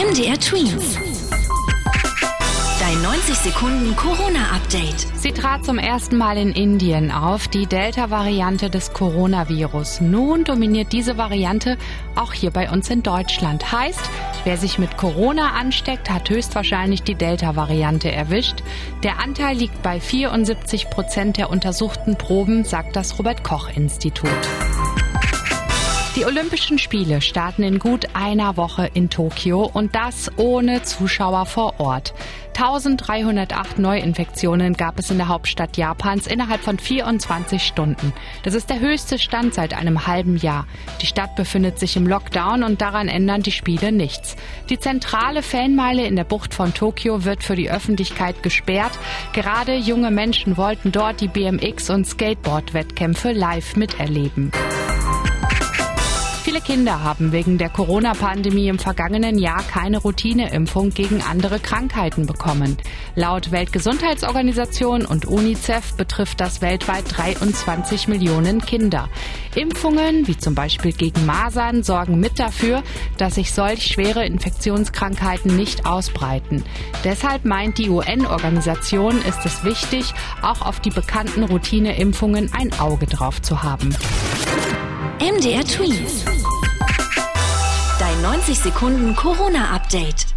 MDR Twins. Dein 90 Sekunden Corona-Update. Sie trat zum ersten Mal in Indien auf, die Delta-Variante des Coronavirus. Nun dominiert diese Variante auch hier bei uns in Deutschland. Heißt, wer sich mit Corona ansteckt, hat höchstwahrscheinlich die Delta-Variante erwischt. Der Anteil liegt bei 74 Prozent der untersuchten Proben, sagt das Robert-Koch-Institut. Die Olympischen Spiele starten in gut einer Woche in Tokio und das ohne Zuschauer vor Ort. 1308 Neuinfektionen gab es in der Hauptstadt Japans innerhalb von 24 Stunden. Das ist der höchste Stand seit einem halben Jahr. Die Stadt befindet sich im Lockdown und daran ändern die Spiele nichts. Die zentrale Fanmeile in der Bucht von Tokio wird für die Öffentlichkeit gesperrt. Gerade junge Menschen wollten dort die BMX- und Skateboard-Wettkämpfe live miterleben. Viele Kinder haben wegen der Corona-Pandemie im vergangenen Jahr keine Routineimpfung gegen andere Krankheiten bekommen. Laut Weltgesundheitsorganisation und UNICEF betrifft das weltweit 23 Millionen Kinder. Impfungen, wie zum Beispiel gegen Masern, sorgen mit dafür, dass sich solch schwere Infektionskrankheiten nicht ausbreiten. Deshalb meint die UN-Organisation, ist es wichtig, auch auf die bekannten Routineimpfungen ein Auge drauf zu haben. MDR Tweets. 60 Sekunden Corona-Update.